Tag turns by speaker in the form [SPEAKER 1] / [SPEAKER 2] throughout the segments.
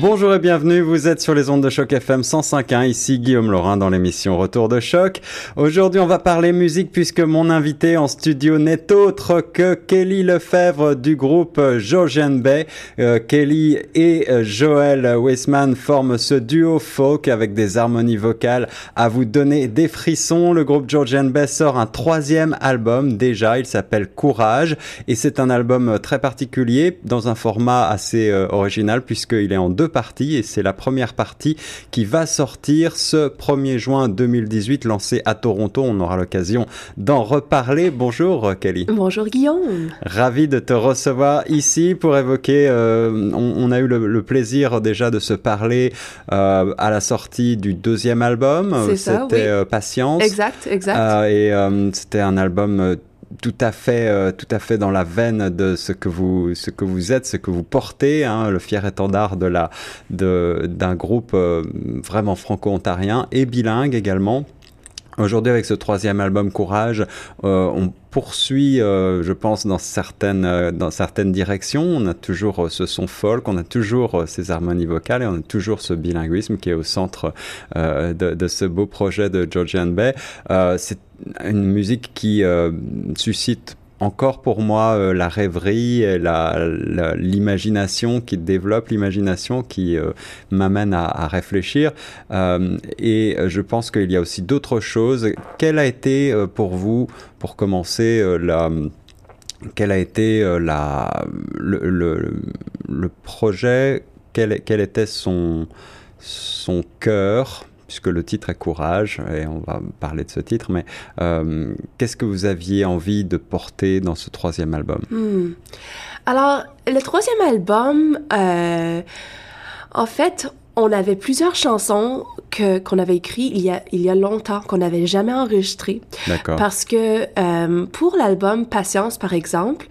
[SPEAKER 1] Bonjour et bienvenue, vous êtes sur les ondes de choc FM 105.1, ici Guillaume Laurin dans l'émission Retour de choc. Aujourd'hui on va parler musique puisque mon invité en studio n'est autre que Kelly Lefebvre du groupe Georgian Bay. Euh, Kelly et euh, Joël Weissman forment ce duo folk avec des harmonies vocales à vous donner des frissons. Le groupe Georgian Bay sort un troisième album déjà, il s'appelle Courage et c'est un album très particulier dans un format assez euh, original puisqu'il est en deux parties et c'est la première partie qui va sortir ce 1er juin 2018 lancé à Toronto. On aura l'occasion d'en reparler. Bonjour Kelly.
[SPEAKER 2] Bonjour Guillaume.
[SPEAKER 1] Ravi de te recevoir ici pour évoquer, euh, on, a eu le, plaisir déjà de se parler euh, à la sortie du deuxième album. C'était euh, Patience.
[SPEAKER 2] Exact, exact.
[SPEAKER 1] et c'était un album tout à fait, euh, tout à fait dans la veine de ce que vous, ce que vous êtes, ce que vous portez, hein, le fier étendard de la, de, d'un groupe euh, vraiment franco-ontarien et bilingue également. Aujourd'hui, avec ce troisième album Courage, euh, on poursuit, euh, je pense, dans certaines, euh, dans certaines directions. On a toujours ce son folk, on a toujours ces harmonies vocales et on a toujours ce bilinguisme qui est au centre de, de, ce beau projet de Georgian Bay. C'est une musique qui suscite encore pour moi euh, la rêverie l'imagination qui développe, l'imagination qui euh, m'amène à, réfléchir. Euh, et je pense qu'il y a aussi d'autres choses. Quel a été pour vous, pour commencer, la quel a été la, le, le, projet, quel, quel, était son, son cœur? Puisque le titre est Courage, et on va parler de ce titre, mais euh, qu'est-ce que vous aviez envie de porter dans ce troisième album?
[SPEAKER 2] Hmm. Alors, le troisième album, euh, en fait, on avait plusieurs chansons que qu'on avait écrites il y a il y a longtemps qu'on n'avait jamais enregistrées.
[SPEAKER 1] D'accord.
[SPEAKER 2] Parce que euh, pour l'album Patience par exemple,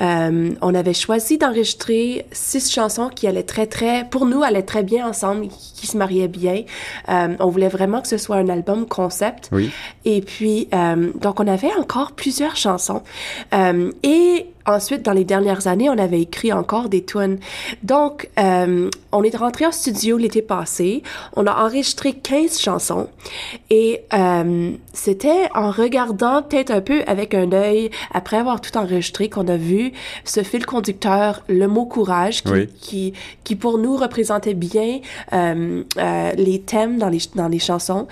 [SPEAKER 2] euh, on avait choisi d'enregistrer six chansons qui allaient très très pour nous allaient très bien ensemble, qui, se mariaient bien. Euh, on voulait vraiment que ce soit un album concept.
[SPEAKER 1] Oui.
[SPEAKER 2] Et puis euh, donc on avait encore plusieurs chansons euh, et Ensuite, dans les dernières années, on avait écrit encore des tunes. Donc, euh, on est rentré en studio l'été passé. On a enregistré 15 chansons. Et euh, c'était en regardant peut-être un peu avec un œil, après avoir tout enregistré, qu'on a vu ce fil conducteur, le mot courage, qui, qui, qui, pour nous représentait bien euh, euh les thèmes dans les, dans les chansons.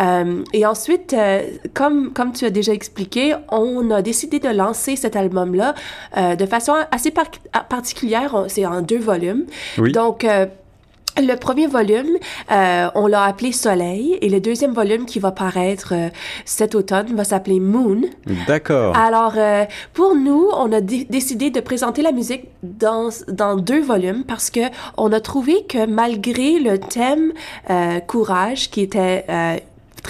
[SPEAKER 2] Euh, et ensuite, euh, comme, comme tu as déjà expliqué, on a décidé de lancer cet album-là euh, de façon assez particulière. C'est en deux volumes. Donc, euh, le premier volume, euh, on l'a appelé Soleil et le deuxième volume qui va paraître cet automne va s'appeler Moon.
[SPEAKER 1] D'accord.
[SPEAKER 2] Alors, pour nous, on a décidé de présenter la musique dans, dans deux volumes parce que on a trouvé que malgré le thème courage qui était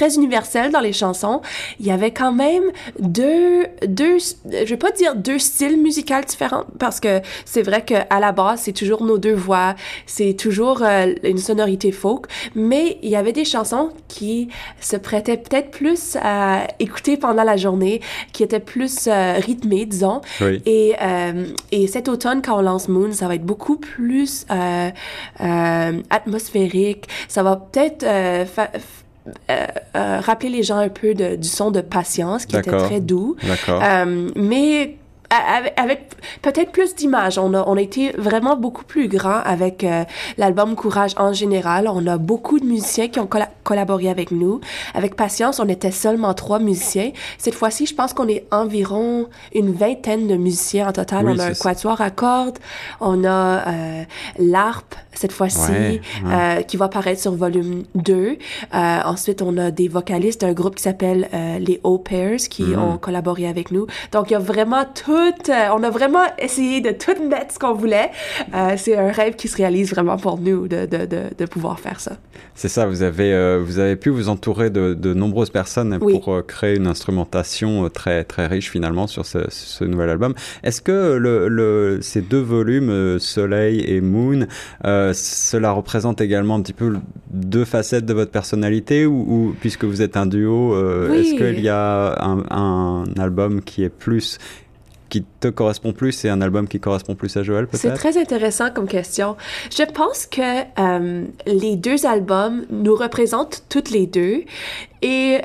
[SPEAKER 2] très universel dans les chansons. Il y avait quand même deux, deux, je vais pas dire deux styles musicaux différents parce que c'est vrai que à la base c'est toujours nos deux voix, c'est toujours euh, une sonorité folk, mais il y avait des chansons qui se prêtaient peut-être plus à écouter pendant la journée, qui étaient plus euh, rythmées, disons.
[SPEAKER 1] Oui.
[SPEAKER 2] Et euh, et cet automne quand on lance Moon, ça va être beaucoup plus atmosphérique. Ça va peut-être euh, euh, rappeler les gens un peu de, du son de patience qui était très doux. Euh, mais avec, peut-être plus d'images. On a, on a été vraiment beaucoup plus grand avec l'album Courage en général. On a beaucoup de musiciens qui ont collaboré avec nous. Avec Patience, on était seulement trois musiciens. Cette fois-ci, je pense qu'on est environ une vingtaine de musiciens en total. on a un quatuor à cordes, on a euh, l'harpe cette fois-ci euh, qui va apparaître sur volume 2. Euh, ensuite, on a des vocalistes d'un groupe qui s'appelle euh, les Au Pairs qui mm-hmm. ont collaboré avec nous. Donc, il y a vraiment tout on a vraiment essayé de tout mettre ce qu'on voulait. C'est un rêve qui se réalise vraiment pour nous de, de, de, de pouvoir faire ça.
[SPEAKER 1] C'est ça, vous avez, vous avez pu vous entourer de, de nombreuses personnes pour créer une instrumentation très, très riche finalement sur ce, ce nouvel album. Est-ce que le, le, ces deux volumes, Soleil et Moon, cela représente également un petit peu deux facettes de votre personnalité ou, ou puisque vous êtes un duo, est-ce qu'il y a un, un album qui est plus qui te correspond plus et un album qui correspond plus à Joël, peut-être?
[SPEAKER 2] C'est très intéressant comme question. Je pense que euh, les deux albums nous représentent toutes les deux et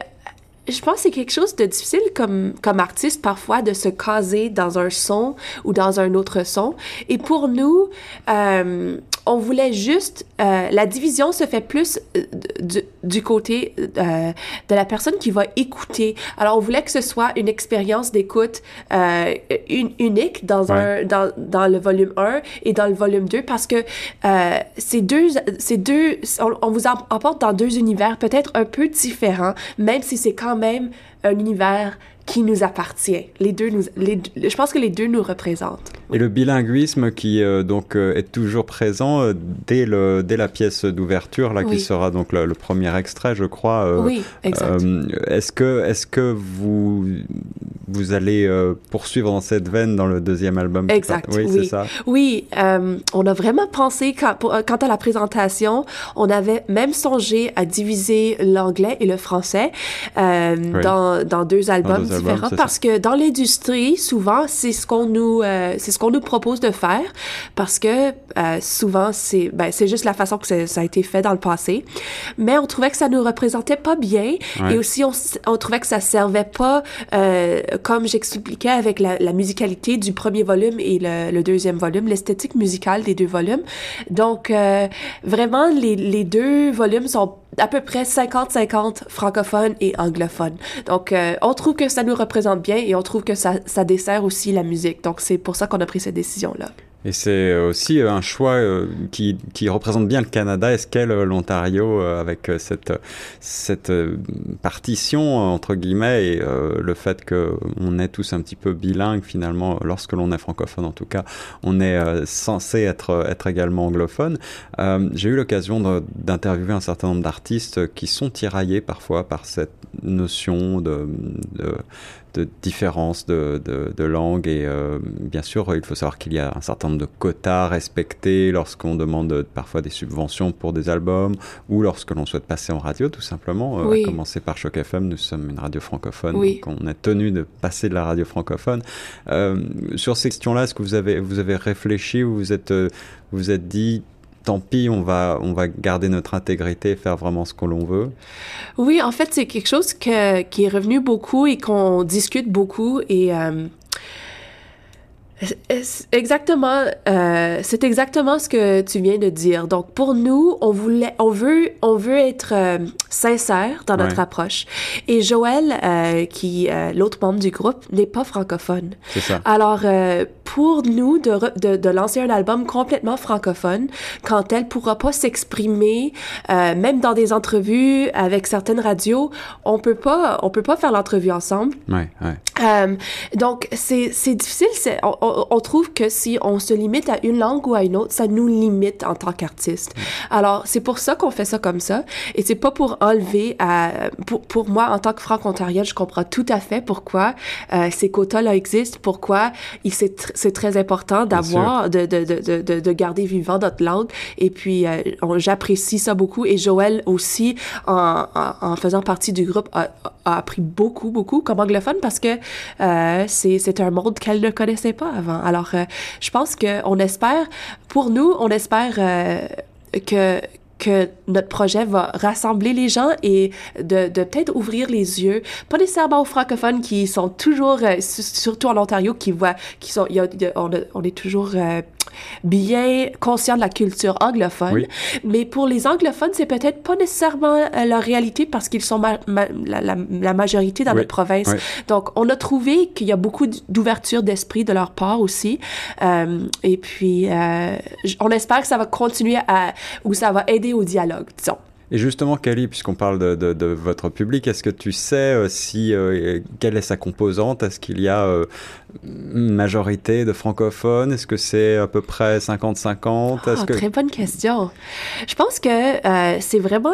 [SPEAKER 2] je pense que c'est quelque chose de difficile comme, comme artiste parfois de se caser dans un son ou dans un autre son. Et pour nous, euh, on voulait juste, euh, la division se fait plus euh, du, du côté euh, de la personne qui va écouter. Alors on voulait que ce soit une expérience d'écoute euh, une, unique dans,
[SPEAKER 1] Ouais.
[SPEAKER 2] un, dans, dans le volume 1 et dans le volume 2 parce que ces deux, ces deux on, on vous em- emporte dans deux univers peut-être un peu différents, même si c'est quand même un univers qui nous appartient. Les deux nous, les, je pense que les deux nous représentent.
[SPEAKER 1] Et le bilinguisme qui euh, donc euh, est toujours présent euh, dès le dès la pièce d'ouverture là qui sera donc le, le premier extrait je crois.
[SPEAKER 2] oui, exact.
[SPEAKER 1] est-ce que est-ce que vous vous allez poursuivre dans cette veine dans le deuxième album
[SPEAKER 2] Exact,
[SPEAKER 1] Oui,
[SPEAKER 2] oui.
[SPEAKER 1] c'est ça.
[SPEAKER 2] Oui, on a vraiment pensé, quand, pour- quant à la présentation, on avait même songé à diviser l'anglais et le français
[SPEAKER 1] Oui.
[SPEAKER 2] dans, dans deux albums
[SPEAKER 1] deux
[SPEAKER 2] parce que dans l'industrie, souvent, c'est ce qu'on nous, euh, c'est ce qu'on nous propose de faire parce que euh, souvent, c'est ben, c'est juste la façon que ça, a été fait dans le passé. Mais on trouvait que ça nous représentait pas bien
[SPEAKER 1] Ouais.
[SPEAKER 2] et aussi on, on trouvait que ça servait pas, euh, comme j'expliquais avec la, la musicalité du premier volume et le, le deuxième volume, l'esthétique musicale des deux volumes. Donc, euh, vraiment, les, les deux volumes sont à peu près 50-50 francophones et anglophones. Donc, euh, on trouve que ça nous représente bien et on trouve que ça, ça dessert aussi la musique. Donc, c'est pour ça qu'on a pris cette décision-là.
[SPEAKER 1] Et c'est aussi euh, un choix euh, qui, qui représente bien le Canada et ce qu'est l'Ontario euh, avec euh, cette, cette euh, partition entre guillemets et euh, le fait qu'on est tous un petit peu bilingues finalement lorsque l'on est francophone en tout cas on est euh, censé être, être également anglophone. Euh, J'ai eu l'occasion d'interviewer un certain nombre d'artistes qui sont tiraillés parfois par cette notion de, de, de différence de, de, de langue et euh, bien sûr il faut savoir qu'il y a un certain nombre de quotas à respecter lorsqu'on demande euh, parfois des subventions pour des albums ou lorsque l'on souhaite passer en radio tout simplement, euh,
[SPEAKER 2] Oui.
[SPEAKER 1] à commencer par Choc FM, nous sommes une radio francophone,
[SPEAKER 2] Oui.
[SPEAKER 1] donc on est tenu de passer de la radio francophone. Euh, sur ces questions-là, est-ce que vous avez, vous avez réfléchi ou vous êtes, vous êtes dit tant pis, on va, on va garder notre intégrité et faire vraiment ce que l'on veut
[SPEAKER 2] Oui, en fait, c'est quelque chose que, qui est revenu beaucoup et qu'on discute beaucoup et euh, c'est exactement, euh, c'est exactement ce que tu viens de dire. Donc pour nous, on voulait, on veut, on veut être euh, sincère dans notre
[SPEAKER 1] Ouais.
[SPEAKER 2] approche. Et Joël, euh, qui l'autre membre du groupe, n'est pas francophone.
[SPEAKER 1] C'est ça.
[SPEAKER 2] Alors, pour nous, de, re- de, de lancer un album complètement francophone, quand elle pourra pas s'exprimer, euh, même dans des entrevues avec certaines radios, on peut pas, on peut pas faire l'entrevue ensemble.
[SPEAKER 1] Ouais, ouais.
[SPEAKER 2] Euh, donc, c'est c'est difficile. c'est- On, on, on trouve que si on se limite à une langue ou à une autre, ça nous limite en tant qu'artiste. Alors, c'est pour ça qu'on fait ça comme ça. Et c'est pas pour enlever à... Pour, pour moi, en tant que franco-ontarienne, je comprends tout à fait pourquoi euh, ces quotas-là existent, pourquoi il c'est tr- c'est très important d'avoir, de, de, de, de, de, de garder vivant notre langue. Et puis, euh, j'apprécie ça beaucoup. Et Joël aussi, en, en, en faisant partie du groupe, a, a appris beaucoup, beaucoup comme anglophone parce que euh, c'est c'est un monde qu'elle ne connaissait pas avant. Alors, euh, je pense que on espère, pour nous, on espère euh, que que notre projet va rassembler les gens et de, de peut-être ouvrir les yeux, pas nécessairement aux francophones qui sont toujours, euh, su- surtout en Ontario, qui voient, qui sont, y a- y a- on, a- on est toujours euh, bien conscient de la culture anglophone,
[SPEAKER 1] Oui.
[SPEAKER 2] mais pour les anglophones, c'est peut-être pas nécessairement euh, leur réalité parce qu'ils sont ma- ma- la, la- la majorité dans
[SPEAKER 1] Oui,
[SPEAKER 2] notre province.
[SPEAKER 1] oui.
[SPEAKER 2] Donc, on a trouvé qu'il y a beaucoup d'ouverture d'esprit de leur part aussi. Et puis, on espère que ça va continuer à, ou ça va aider au dialogue, disons.
[SPEAKER 1] Et justement, Kelly, puisqu'on parle de, de, de votre public, est-ce que tu sais euh, si euh, quelle est sa composante? Est-ce qu'il y a euh, une majorité de francophones? Est-ce que c'est à peu près 50-50
[SPEAKER 2] Ah,
[SPEAKER 1] que
[SPEAKER 2] Très bonne question. Je pense que euh, c'est vraiment,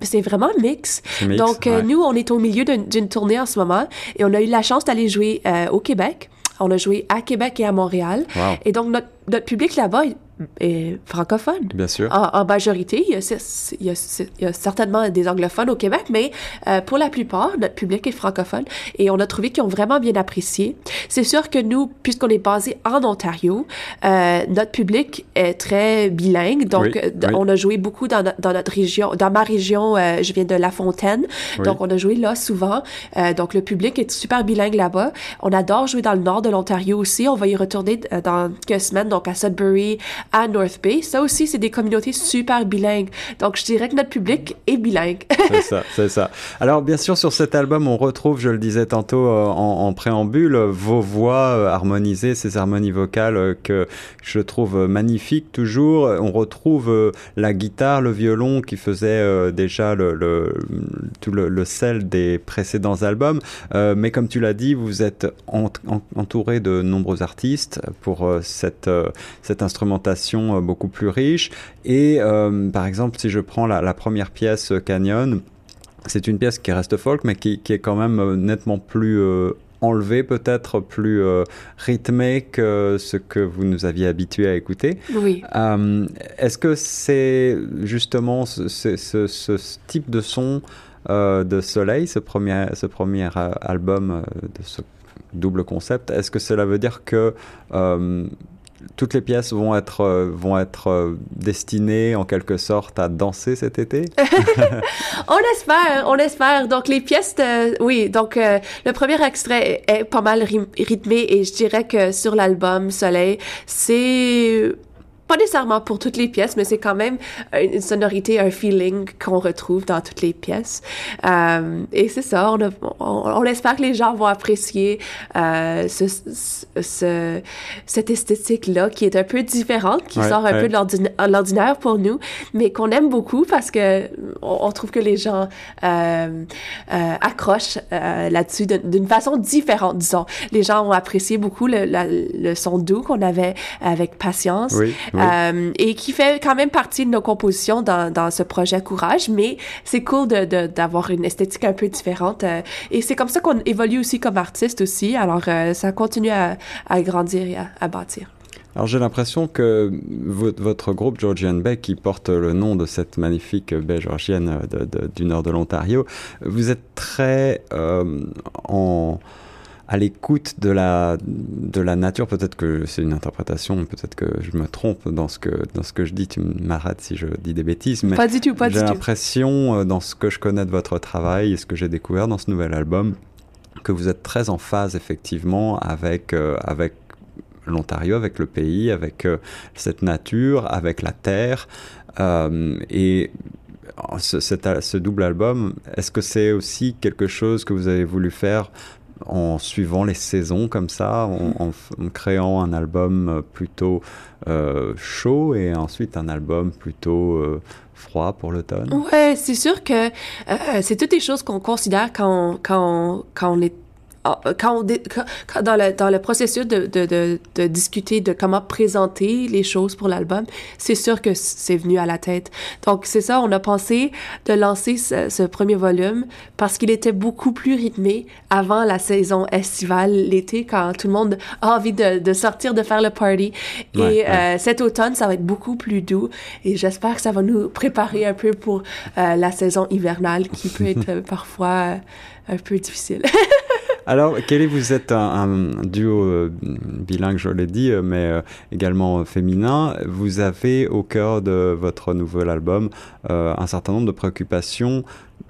[SPEAKER 2] c'est vraiment mix. Donc,
[SPEAKER 1] Ouais.
[SPEAKER 2] nous, on est au milieu d'une d'une tournée en ce moment et on a eu la chance d'aller jouer au Québec. On a joué à Québec et à Montréal.
[SPEAKER 1] Wow.
[SPEAKER 2] Et donc, notre, notre public là-bas, est francophone.
[SPEAKER 1] Bien sûr.
[SPEAKER 2] En, majorité, il y, a, il, y a, il y, a, certainement des anglophones au Québec, mais euh, pour la plupart, notre public est francophone et on a trouvé qu'ils ont vraiment bien apprécié. C'est sûr que nous, puisqu'on est basé en Ontario, euh, notre public est très bilingue, donc on a joué beaucoup dans, dans, notre région, dans ma région, je viens de La Fontaine, donc on a joué là souvent, donc le public est super bilingue là-bas. On adore jouer dans le nord de l'Ontario aussi, on va y retourner dans quelques semaines, donc à Sudbury, à North Bay. Ça aussi, c'est des communautés super bilingues. Donc, je dirais que notre public est bilingue.
[SPEAKER 1] c'est ça, c'est ça. Alors, bien sûr, sur cet album, on retrouve, je le disais tantôt euh, en, préambule, vos voix euh, harmonisées, ces harmonies vocales euh, que je trouve magnifiques toujours. On retrouve la guitare, le violon qui faisait déjà le, tout le, sel des précédents albums. mais comme tu l'as dit, vous êtes entouré de nombreux artistes pour cette, cette instrumentation beaucoup plus riche. Et euh, par exemple, si je prends la, première pièce euh, Canyon, c'est une pièce qui reste folk, mais qui, est quand même euh, nettement plus enlevée, peut-être plus rythmée que ce que vous nous aviez habitué à écouter.
[SPEAKER 2] Oui.
[SPEAKER 1] Est-ce que c'est justement ce, ce, type de son de Soleil, ce premier, ce premier album de ce double concept, est-ce que cela veut dire que toutes les pièces vont être, euh, vont être euh, destinées en quelque sorte à danser cet été?
[SPEAKER 2] On espère, on espère. Donc les pièces, oui, donc euh, le premier extrait est pas mal rythmé et je dirais que sur l'album Soleil, c'est pas nécessairement pour toutes les pièces, mais c'est quand même une sonorité, un feeling qu'on retrouve dans toutes les pièces. Euh, et c'est ça, on, on, espère que les gens vont apprécier euh, ce, ce, cette esthétique-là qui est un peu différente, qui sort un peu de l'ordinaire pour nous, mais qu'on aime beaucoup parce que on, trouve que les gens euh, euh accrochent euh, là-dessus d'une façon différente, disons. Les gens ont apprécié beaucoup le, le son doux qu'on avait avec Patience.
[SPEAKER 1] Oui,
[SPEAKER 2] euh, et qui fait quand même partie de nos compositions dans, dans ce projet Courage, mais c'est cool d'avoir de, une esthétique un peu différente. Euh, et c'est comme ça qu'on évolue aussi comme artiste aussi. Alors, euh, ça continue à, à, grandir et à, bâtir.
[SPEAKER 1] Alors j'ai l'impression que votre groupe Georgian Bay, qui porte le nom de cette magnifique baie georgienne du nord de l'Ontario, vous êtes très en à l'écoute de la, de la nature. Peut-être que c'est une interprétation, peut-être que je me trompe dans ce que, dans ce que je dis. Tu m'arrêtes si je dis des bêtises. Mais
[SPEAKER 2] pas du tout, pas
[SPEAKER 1] J'ai l'impression, euh, dans ce que je connais de votre travail et ce que j'ai découvert dans ce nouvel album, que vous êtes très en phase, effectivement, avec, euh, avec l'Ontario, avec le pays, avec euh, cette nature, avec la terre. et ce, ce, double album, est-ce que c'est aussi quelque chose que vous avez voulu faire en suivant les saisons comme ça, en, créant un album euh, plutôt euh, chaud et ensuite un album plutôt euh, froid pour l'automne.
[SPEAKER 2] Ouais, c'est sûr que c'est toutes les choses qu'on considère quand, quand, quand on est quand, on, dans, le, dans le processus de, de, de, discuter de comment présenter les choses pour l'album, c'est sûr que c'est venu à la tête. Donc, c'est ça, on a pensé de lancer ce, premier volume parce qu'il était beaucoup plus rythmé avant la saison estivale, l'été, quand tout le monde a envie de, de sortir, de faire le party. et euh, cet automne, ça va être beaucoup plus doux et j'espère que ça va nous préparer un peu pour euh, la saison hivernale qui peut être parfois un peu difficile.
[SPEAKER 1] Alors, Kelly, vous êtes un, duo euh, bilingue, je l'ai dit, euh, mais euh, également féminin. Vous avez au cœur de votre nouvel album un certain nombre de préoccupations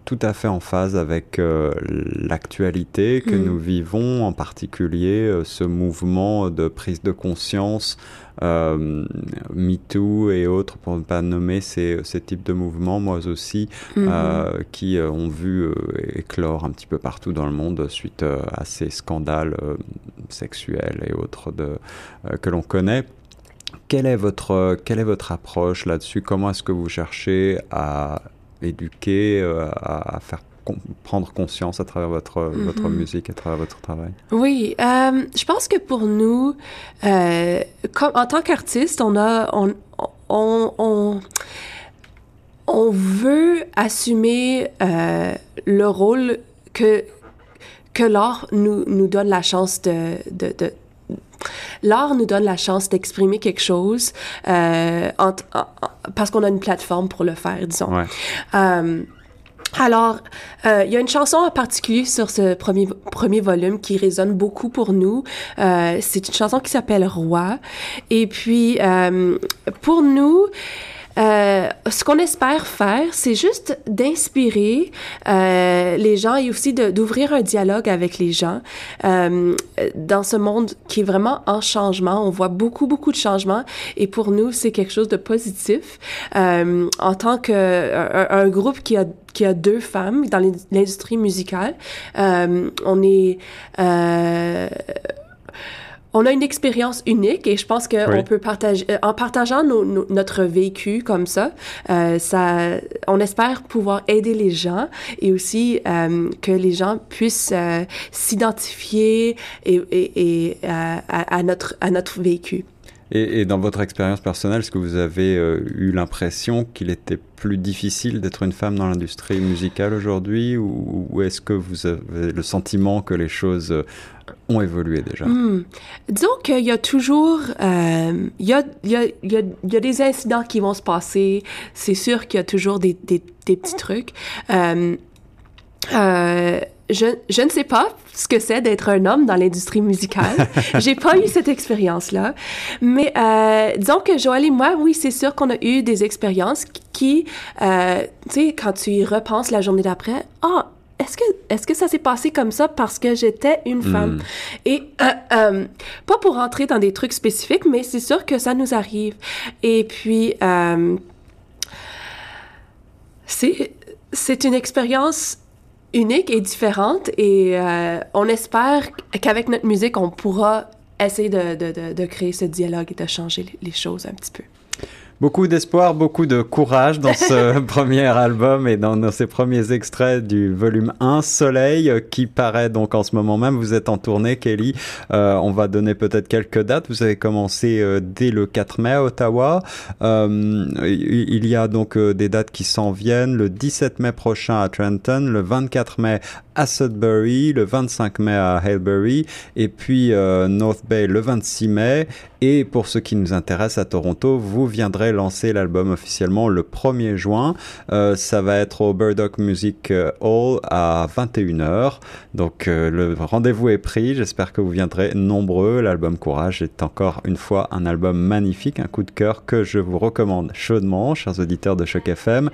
[SPEAKER 1] tout à fait en phase avec l'actualité que mm. nous vivons, en particulier ce mouvement de prise de conscience euh, MeToo et autres, pour ne pas nommer ces, ces types de mouvements, moi aussi, mhm. euh, qui euh, ont vu éclore un petit peu partout dans le monde suite à ces scandales sexuels et autres de, que l'on connaît. Quelle est votre, quelle est votre approche là-dessus? Comment est-ce que vous cherchez à éduquer, à, à faire prendre conscience à travers votre, votre mhm. musique, à travers votre travail?
[SPEAKER 2] Oui, euh, je pense que pour nous, euh, comme, en tant qu'artiste, on a, on, on, on, on veut assumer euh, le rôle que, que l'art nous, nous donne la chance de, de, de l'art nous donne la chance d'exprimer quelque chose euh, en, parce qu'on a une plateforme pour le faire, disons.
[SPEAKER 1] Ouais.
[SPEAKER 2] Euh, alors, euh, il y a une chanson en particulier sur ce premier, premier volume qui résonne beaucoup pour nous. Euh, c'est une chanson qui s'appelle Roi. Et puis, pour nous, euh, ce qu'on espère faire, c'est juste d'inspirer euh, les gens et aussi d'ouvrir un dialogue avec les gens euh, dans ce monde qui est vraiment en changement. On voit beaucoup, beaucoup de changements et pour nous, c'est quelque chose de positif. Euh, en tant que un, groupe qui a qui a deux femmes dans l'industrie musicale, euh, on est on a une expérience unique et je pense qu'on oui. peut partager, euh, en partageant nos, nos, notre vécu comme ça, euh, ça, on espère pouvoir aider les gens et aussi euh, que les gens puissent euh, s'identifier et, et, et à, à, notre, à notre vécu.
[SPEAKER 1] Et, et, dans votre expérience personnelle, est-ce que vous avez euh, eu l'impression qu'il était plus difficile d'être une femme dans l'industrie musicale aujourd'hui ou, ou est-ce que vous avez le sentiment que les choses ont évolué déjà
[SPEAKER 2] mmh. Disons qu'il y a toujours, euh, il, y a, il, y a, il, y a, des incidents qui vont se passer. C'est sûr qu'il y a toujours des, des, des petits trucs. Euh, euh, je, je ne sais pas ce que c'est d'être un homme dans l'industrie musicale. J'ai pas eu cette expérience-là. Mais euh, disons que Joël et moi, oui, c'est sûr qu'on a eu des expériences qui, euh, tu sais, quand tu y repenses la journée d'après, ah, oh, est-ce que, est-ce que ça s'est passé comme ça parce que j'étais une femme? Mm. Et euh, euh, pas pour rentrer dans des trucs spécifiques, mais c'est sûr que ça nous arrive. Et puis, euh, c'est, c'est une expérience unique et différente et on espère qu'avec notre musique, on pourra essayer de, de, de, de, créer ce dialogue et de changer les choses un petit peu.
[SPEAKER 1] Beaucoup d'espoir, beaucoup de courage dans ce premier album et dans, ces premiers extraits du volume 1, Soleil, qui paraît donc en ce moment même. Vous êtes en tournée, Kelly. Euh, on va donner peut-être quelques dates. Vous avez commencé euh, dès le 4 mai à Ottawa. Euh, il y a donc des dates qui s'en viennent. Le 17 mai prochain à Trenton, le 24 mai à Sudbury, le 25 mai à Hailbury, et puis euh, North Bay le 26 mai. Et pour ce qui nous intéresse à Toronto, vous viendrez lancer l'album officiellement le 1er juin. Euh, ça va être au Burdock Music Hall à 21h. Donc euh, le rendez-vous est pris. J'espère que vous viendrez nombreux. L'album Courage est encore une fois un album magnifique, un coup de cœur que je vous recommande chaudement, chers auditeurs de Choc FM.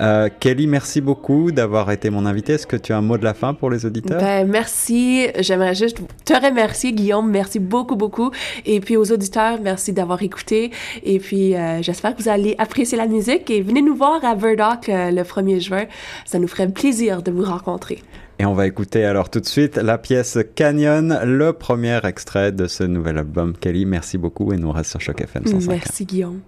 [SPEAKER 1] Euh, Kelly, merci beaucoup d'avoir été mon invité. Est-ce que tu as un mot de la fin pour les auditeurs?
[SPEAKER 2] Ben, merci. J'aimerais juste te remercier, Guillaume. Merci beaucoup, beaucoup. Et puis aux auditeurs, merci d'avoir écouté. Et puis, euh, j'espère que vous allez apprécier la musique et venez nous voir à Burdock euh, le 1er juin. Ça nous ferait plaisir de vous rencontrer.
[SPEAKER 1] Et on va écouter alors tout de suite la pièce Canyon, le premier extrait de ce nouvel album. Kelly, merci beaucoup et nous reste sur Choc FM 105.
[SPEAKER 2] Merci Guillaume.